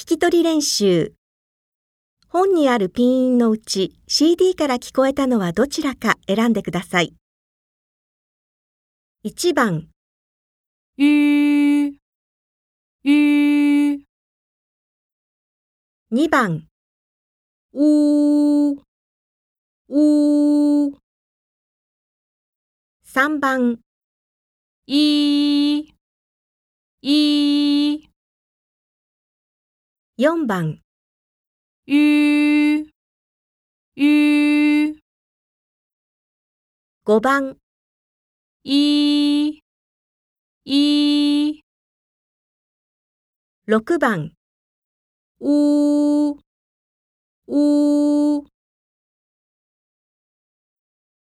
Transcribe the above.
聞き取り練習。本にあるピン音のうち CD から聞こえたのはどちらか選んでください。1番、うー、うー、2番、うー、うー、3番、いー、いー、4番、うー、うー、5番、いー、いー、6番、うー、うー。